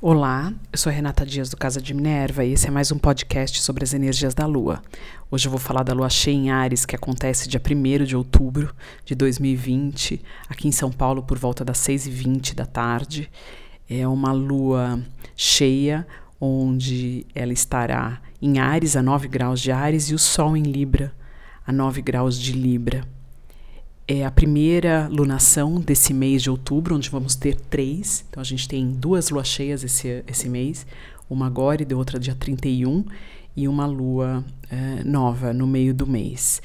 Olá, eu sou Renata Dias do Casa de Minerva e esse é mais um podcast sobre as energias da Lua. Hoje eu vou falar da Lua cheia em Ares, que acontece dia 1 de outubro de 2020, aqui em São Paulo por volta das 6h20 da tarde. É uma lua cheia, onde ela estará em Ares, a 9 graus de Ares, e o Sol em Libra, a 9 graus de Libra é a primeira lunação desse mês de outubro, onde vamos ter três. Então a gente tem duas luas cheias esse, esse mês, uma agora e outra dia 31, e uma lua uh, nova no meio do mês.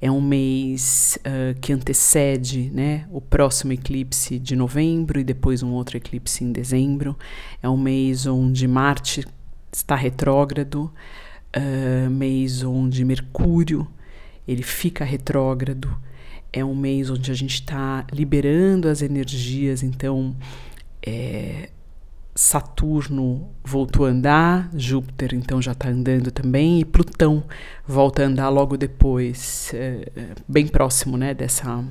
É um mês uh, que antecede né, o próximo eclipse de novembro e depois um outro eclipse em dezembro. É um mês onde Marte está retrógrado, uh, mês onde Mercúrio ele fica retrógrado é um mês onde a gente está liberando as energias, então é, Saturno voltou a andar, Júpiter então já está andando também, e Plutão volta a andar logo depois, é, é, bem próximo né, dessa,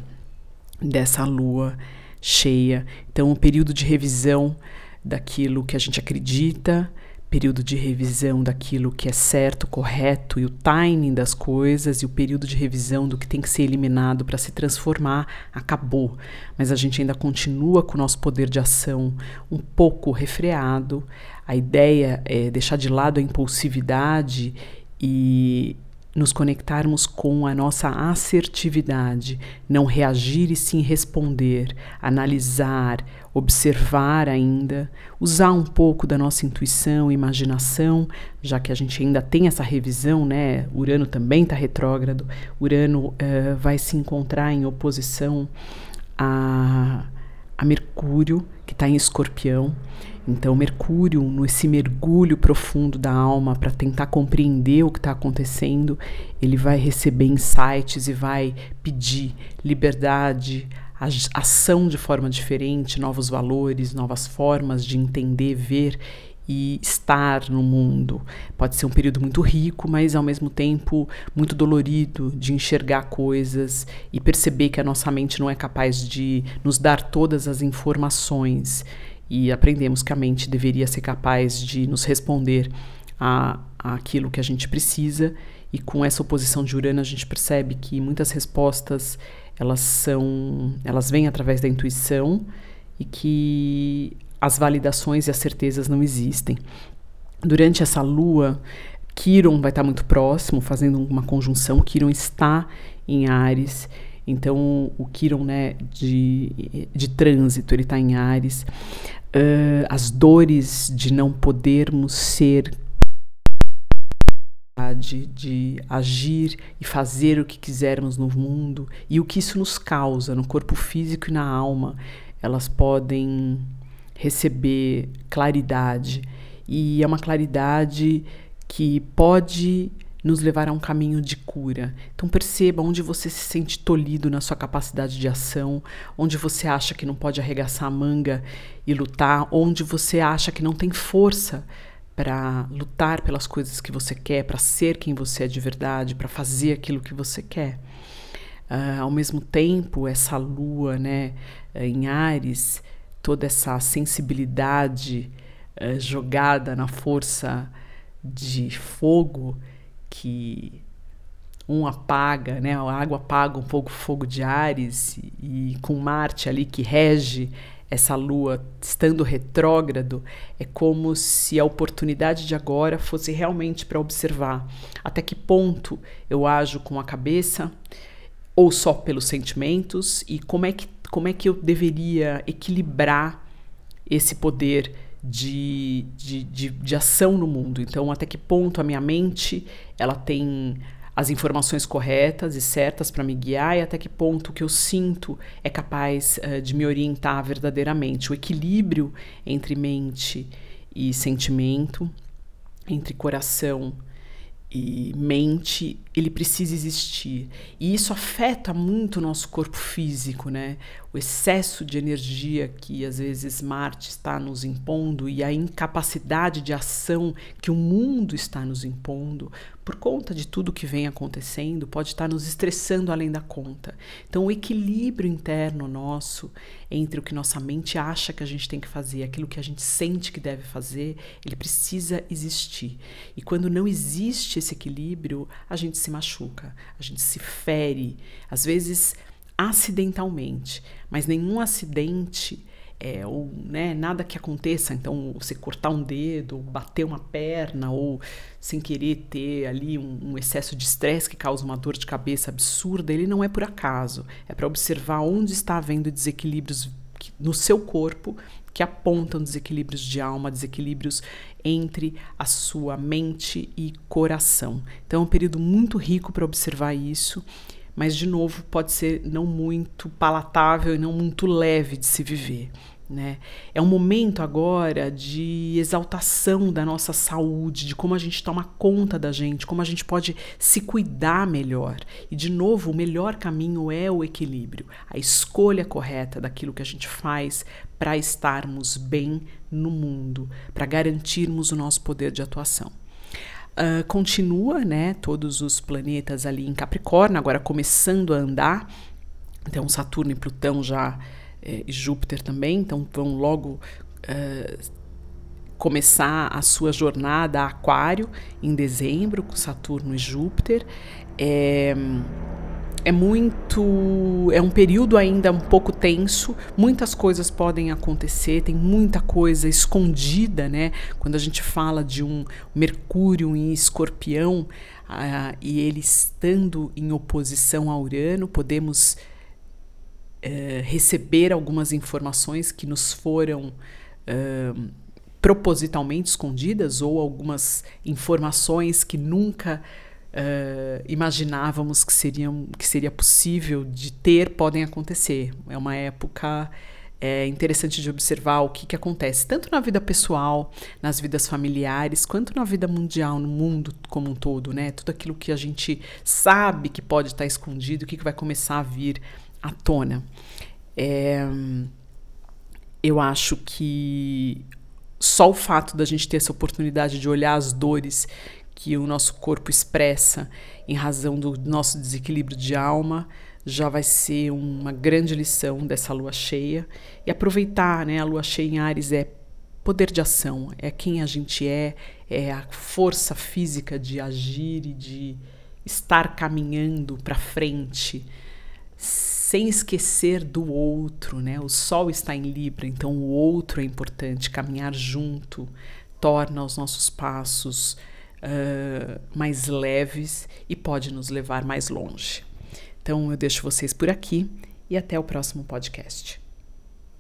dessa lua cheia. Então, um período de revisão daquilo que a gente acredita, período de revisão daquilo que é certo, correto e o timing das coisas e o período de revisão do que tem que ser eliminado para se transformar acabou. Mas a gente ainda continua com o nosso poder de ação um pouco refreado. A ideia é deixar de lado a impulsividade e nos conectarmos com a nossa assertividade, não reagir e sim responder, analisar, observar ainda, usar um pouco da nossa intuição, imaginação, já que a gente ainda tem essa revisão, né? Urano também está retrógrado, Urano uh, vai se encontrar em oposição a, a Mercúrio, que está em Escorpião. Então, Mercúrio, nesse mergulho profundo da alma para tentar compreender o que está acontecendo, ele vai receber insights e vai pedir liberdade, ação de forma diferente, novos valores, novas formas de entender, ver e estar no mundo. Pode ser um período muito rico, mas ao mesmo tempo muito dolorido de enxergar coisas e perceber que a nossa mente não é capaz de nos dar todas as informações e aprendemos que a mente deveria ser capaz de nos responder a, a aquilo que a gente precisa e com essa oposição de Urano a gente percebe que muitas respostas elas são elas vêm através da intuição e que as validações e as certezas não existem. Durante essa lua, Quiron vai estar muito próximo, fazendo uma conjunção. Quiron está em Ares então, o Quiron, né, de, de trânsito, ele está em Ares. Uh, as dores de não podermos ser de, de agir e fazer o que quisermos no mundo e o que isso nos causa no corpo físico e na alma, elas podem receber claridade e é uma claridade que pode nos levar a um caminho de cura. Então perceba onde você se sente tolhido na sua capacidade de ação, onde você acha que não pode arregaçar a manga e lutar, onde você acha que não tem força para lutar pelas coisas que você quer, para ser quem você é de verdade, para fazer aquilo que você quer. Uh, ao mesmo tempo, essa lua né, em Ares, toda essa sensibilidade uh, jogada na força de fogo, que um apaga, né? A água apaga um pouco o fogo de Ares e, e com Marte ali que rege essa lua estando retrógrado, é como se a oportunidade de agora fosse realmente para observar até que ponto eu ajo com a cabeça ou só pelos sentimentos e como é que, como é que eu deveria equilibrar esse poder de, de, de, de ação no mundo. Então, até que ponto a minha mente ela tem as informações corretas e certas para me guiar e até que ponto o que eu sinto é capaz uh, de me orientar verdadeiramente. O equilíbrio entre mente e sentimento, entre coração e mente, ele precisa existir. E isso afeta muito o nosso corpo físico, né? O excesso de energia que às vezes Marte está nos impondo e a incapacidade de ação que o mundo está nos impondo, por conta de tudo que vem acontecendo, pode estar nos estressando além da conta. Então, o equilíbrio interno nosso entre o que nossa mente acha que a gente tem que fazer, aquilo que a gente sente que deve fazer, ele precisa existir. E quando não existe esse equilíbrio, a gente se machuca, a gente se fere, às vezes acidentalmente, mas nenhum acidente é, ou né, nada que aconteça, então você cortar um dedo, bater uma perna, ou sem querer ter ali um, um excesso de estresse que causa uma dor de cabeça absurda, ele não é por acaso. É para observar onde está havendo desequilíbrios no seu corpo que apontam desequilíbrios de alma, desequilíbrios entre a sua mente e coração. Então é um período muito rico para observar isso mas de novo pode ser não muito palatável e não muito leve de se viver. Né? É um momento agora de exaltação da nossa saúde, de como a gente toma conta da gente, como a gente pode se cuidar melhor. E, de novo, o melhor caminho é o equilíbrio, a escolha correta daquilo que a gente faz para estarmos bem no mundo, para garantirmos o nosso poder de atuação. Uh, continua, né? Todos os planetas ali em Capricórnio, agora começando a andar. Então, Saturno e Plutão já, é, e Júpiter também, então vão logo uh, começar a sua jornada a Aquário em dezembro, com Saturno e Júpiter. É, é muito. É um período ainda um pouco tenso, muitas coisas podem acontecer, tem muita coisa escondida, né? Quando a gente fala de um Mercúrio em escorpião uh, e ele estando em oposição a Urano, podemos uh, receber algumas informações que nos foram. Uh, propositalmente escondidas ou algumas informações que nunca uh, imaginávamos que, seriam, que seria possível de ter podem acontecer. É uma época é interessante de observar o que, que acontece, tanto na vida pessoal, nas vidas familiares, quanto na vida mundial, no mundo como um todo, né? Tudo aquilo que a gente sabe que pode estar escondido, o que, que vai começar a vir à tona. É, eu acho que só o fato da gente ter essa oportunidade de olhar as dores que o nosso corpo expressa em razão do nosso desequilíbrio de alma, já vai ser uma grande lição dessa lua cheia. E aproveitar, né? A lua cheia em Ares é poder de ação, é quem a gente é, é a força física de agir e de estar caminhando para frente, sem esquecer do outro, né? O sol está em Libra, então o outro é importante, caminhar junto torna os nossos passos uh, mais leves e pode nos levar mais longe. Então eu deixo vocês por aqui e até o próximo podcast.